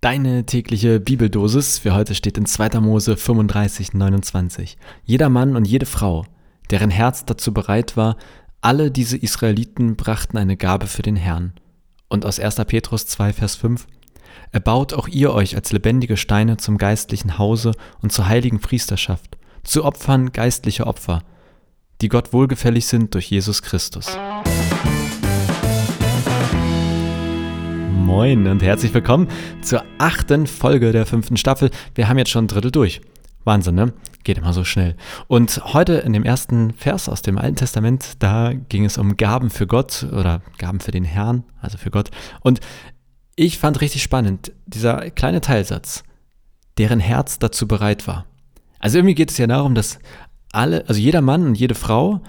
Deine tägliche Bibeldosis für heute steht in 2. Mose 35, 29. Jeder Mann und jede Frau, deren Herz dazu bereit war, alle diese Israeliten brachten eine Gabe für den Herrn. Und aus 1. Petrus 2, Vers 5. Erbaut auch ihr euch als lebendige Steine zum geistlichen Hause und zur heiligen Priesterschaft, zu Opfern geistliche Opfer, die Gott wohlgefällig sind durch Jesus Christus. Moin und herzlich willkommen zur achten Folge der fünften Staffel. Wir haben jetzt schon ein Drittel durch. Wahnsinn, ne? Geht immer so schnell. Und heute in dem ersten Vers aus dem Alten Testament, da ging es um Gaben für Gott oder Gaben für den Herrn, also für Gott. Und ich fand richtig spannend, dieser kleine Teilsatz, deren Herz dazu bereit war. Also irgendwie geht es ja darum, dass alle, also jeder Mann und jede Frau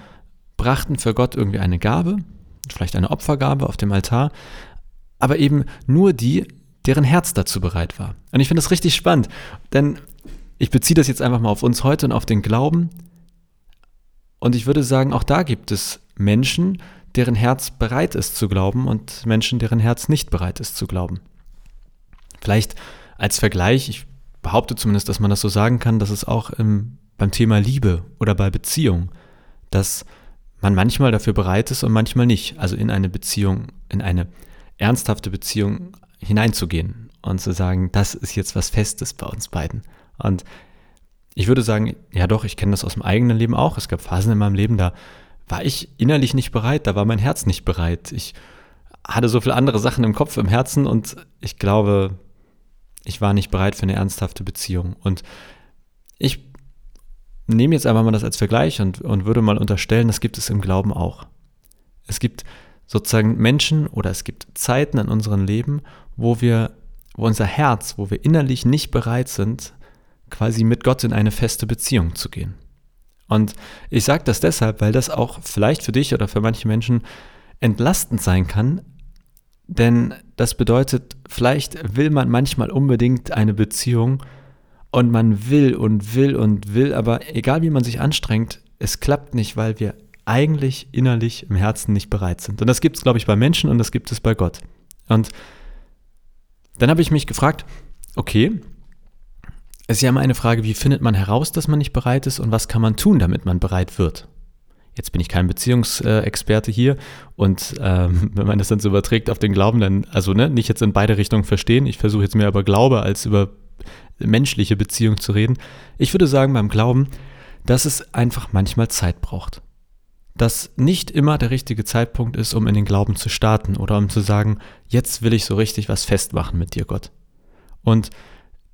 brachten für Gott irgendwie eine Gabe, vielleicht eine Opfergabe auf dem Altar, aber eben nur die, deren Herz dazu bereit war. Und ich finde das richtig spannend, denn ich beziehe das jetzt einfach mal auf uns heute und auf den Glauben. Und ich würde sagen, auch da gibt es Menschen, deren Herz bereit ist zu glauben und Menschen, deren Herz nicht bereit ist zu glauben. Vielleicht als Vergleich, ich behaupte zumindest, dass man das so sagen kann, dass es auch im, beim Thema Liebe oder bei Beziehung, dass man manchmal dafür bereit ist und manchmal nicht. Also in eine Beziehung, in eine ernsthafte Beziehung hineinzugehen und zu sagen, das ist jetzt was Festes bei uns beiden. Und ich würde sagen, ja doch, ich kenne das aus dem eigenen Leben auch. Es gab Phasen in meinem Leben, da war ich innerlich nicht bereit, da war mein Herz nicht bereit. Ich hatte so viele andere Sachen im Kopf, im Herzen und ich glaube, ich war nicht bereit für eine ernsthafte Beziehung. Und ich nehme jetzt einfach mal das als Vergleich und, und würde mal unterstellen, das gibt es im Glauben auch. Es gibt sozusagen Menschen oder es gibt Zeiten in unserem Leben, wo wir, wo unser Herz, wo wir innerlich nicht bereit sind, quasi mit Gott in eine feste Beziehung zu gehen. Und ich sage das deshalb, weil das auch vielleicht für dich oder für manche Menschen entlastend sein kann, denn das bedeutet, vielleicht will man manchmal unbedingt eine Beziehung und man will und will und will, aber egal wie man sich anstrengt, es klappt nicht, weil wir eigentlich innerlich im Herzen nicht bereit sind. Und das gibt es, glaube ich, bei Menschen und das gibt es bei Gott. Und dann habe ich mich gefragt, okay, es ist ja immer eine Frage, wie findet man heraus, dass man nicht bereit ist und was kann man tun, damit man bereit wird? Jetzt bin ich kein Beziehungsexperte hier und ähm, wenn man das dann so überträgt auf den Glauben, dann, also ne, nicht jetzt in beide Richtungen verstehen. Ich versuche jetzt mehr über Glaube als über menschliche Beziehung zu reden. Ich würde sagen beim Glauben, dass es einfach manchmal Zeit braucht dass nicht immer der richtige Zeitpunkt ist, um in den Glauben zu starten oder um zu sagen, jetzt will ich so richtig was festmachen mit dir, Gott. Und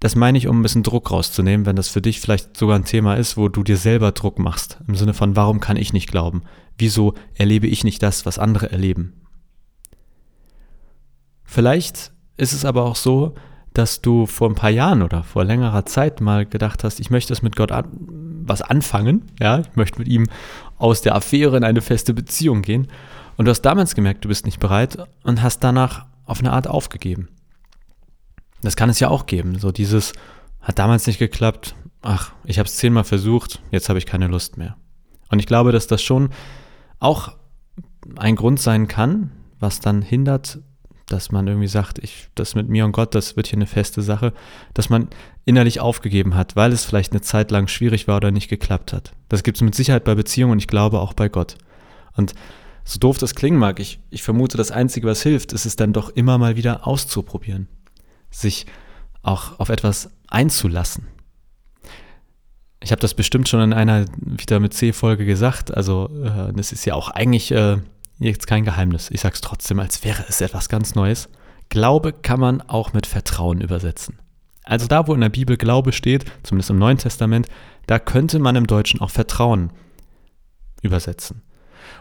das meine ich, um ein bisschen Druck rauszunehmen, wenn das für dich vielleicht sogar ein Thema ist, wo du dir selber Druck machst, im Sinne von, warum kann ich nicht glauben? Wieso erlebe ich nicht das, was andere erleben? Vielleicht ist es aber auch so, dass du vor ein paar Jahren oder vor längerer Zeit mal gedacht hast, ich möchte es mit Gott an, was anfangen, ja, ich möchte mit ihm aus der Affäre in eine feste Beziehung gehen. Und du hast damals gemerkt, du bist nicht bereit und hast danach auf eine Art aufgegeben. Das kann es ja auch geben. So dieses hat damals nicht geklappt. Ach, ich habe es zehnmal versucht, jetzt habe ich keine Lust mehr. Und ich glaube, dass das schon auch ein Grund sein kann, was dann hindert, dass man irgendwie sagt, ich, das mit mir und Gott, das wird hier eine feste Sache, dass man innerlich aufgegeben hat, weil es vielleicht eine Zeit lang schwierig war oder nicht geklappt hat. Das gibt es mit Sicherheit bei Beziehungen und ich glaube auch bei Gott. Und so doof das klingen mag, ich, ich vermute, das Einzige, was hilft, ist es dann doch immer mal wieder auszuprobieren. Sich auch auf etwas einzulassen. Ich habe das bestimmt schon in einer Wieder mit C-Folge gesagt. Also, äh, das ist ja auch eigentlich äh, jetzt kein Geheimnis. Ich sage es trotzdem, als wäre es etwas ganz Neues. Glaube kann man auch mit Vertrauen übersetzen. Also da, wo in der Bibel Glaube steht, zumindest im Neuen Testament, da könnte man im Deutschen auch Vertrauen übersetzen.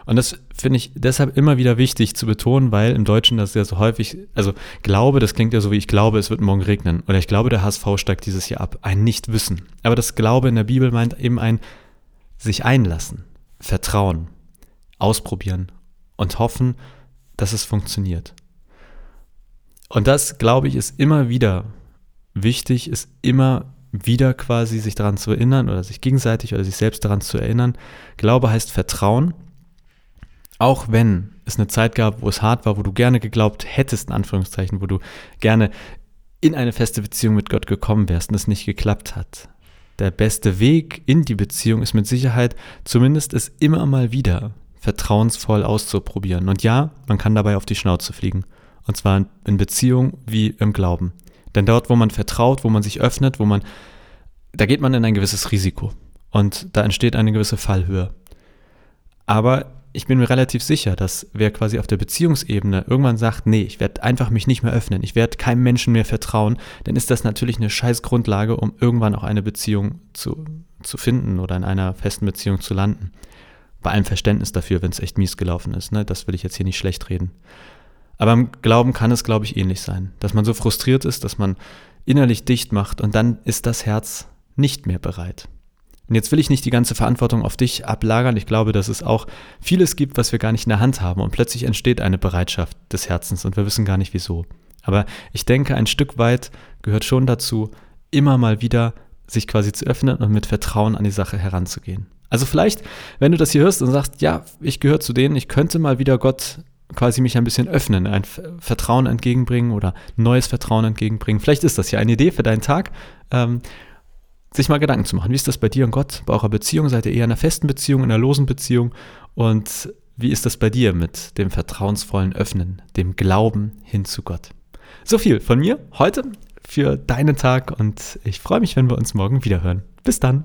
Und das finde ich deshalb immer wieder wichtig zu betonen, weil im Deutschen das ja so häufig, also Glaube, das klingt ja so wie ich glaube, es wird morgen regnen. Oder ich glaube, der HSV steigt dieses Jahr ab. Ein Nichtwissen. Aber das Glaube in der Bibel meint eben ein sich einlassen, Vertrauen, ausprobieren und hoffen, dass es funktioniert. Und das, glaube ich, ist immer wieder wichtig, ist immer wieder quasi sich daran zu erinnern oder sich gegenseitig oder sich selbst daran zu erinnern. Glaube heißt Vertrauen. Auch wenn es eine Zeit gab, wo es hart war, wo du gerne geglaubt hättest, in Anführungszeichen, wo du gerne in eine feste Beziehung mit Gott gekommen wärst und es nicht geklappt hat. Der beste Weg in die Beziehung ist mit Sicherheit, zumindest es immer mal wieder vertrauensvoll auszuprobieren. Und ja, man kann dabei auf die Schnauze fliegen. Und zwar in Beziehung wie im Glauben. Denn dort, wo man vertraut, wo man sich öffnet, wo man, da geht man in ein gewisses Risiko. Und da entsteht eine gewisse Fallhöhe. Aber ich bin mir relativ sicher, dass wer quasi auf der Beziehungsebene irgendwann sagt, nee, ich werde einfach mich nicht mehr öffnen, ich werde keinem Menschen mehr vertrauen, dann ist das natürlich eine scheiß Grundlage, um irgendwann auch eine Beziehung zu, zu finden oder in einer festen Beziehung zu landen. Bei allem Verständnis dafür, wenn es echt mies gelaufen ist. Ne? Das will ich jetzt hier nicht schlecht reden. Aber im Glauben kann es, glaube ich, ähnlich sein. Dass man so frustriert ist, dass man innerlich dicht macht und dann ist das Herz nicht mehr bereit. Und jetzt will ich nicht die ganze Verantwortung auf dich ablagern. Ich glaube, dass es auch vieles gibt, was wir gar nicht in der Hand haben. Und plötzlich entsteht eine Bereitschaft des Herzens und wir wissen gar nicht wieso. Aber ich denke, ein Stück weit gehört schon dazu, immer mal wieder sich quasi zu öffnen und mit Vertrauen an die Sache heranzugehen. Also vielleicht, wenn du das hier hörst und sagst, ja, ich gehöre zu denen, ich könnte mal wieder Gott quasi mich ein bisschen öffnen, ein Vertrauen entgegenbringen oder neues Vertrauen entgegenbringen. Vielleicht ist das ja eine Idee für deinen Tag. Ähm, sich mal Gedanken zu machen. Wie ist das bei dir und Gott, bei eurer Beziehung? Seid ihr eher in einer festen Beziehung, in einer losen Beziehung? Und wie ist das bei dir mit dem vertrauensvollen Öffnen, dem Glauben hin zu Gott? So viel von mir heute für deinen Tag und ich freue mich, wenn wir uns morgen wieder hören. Bis dann.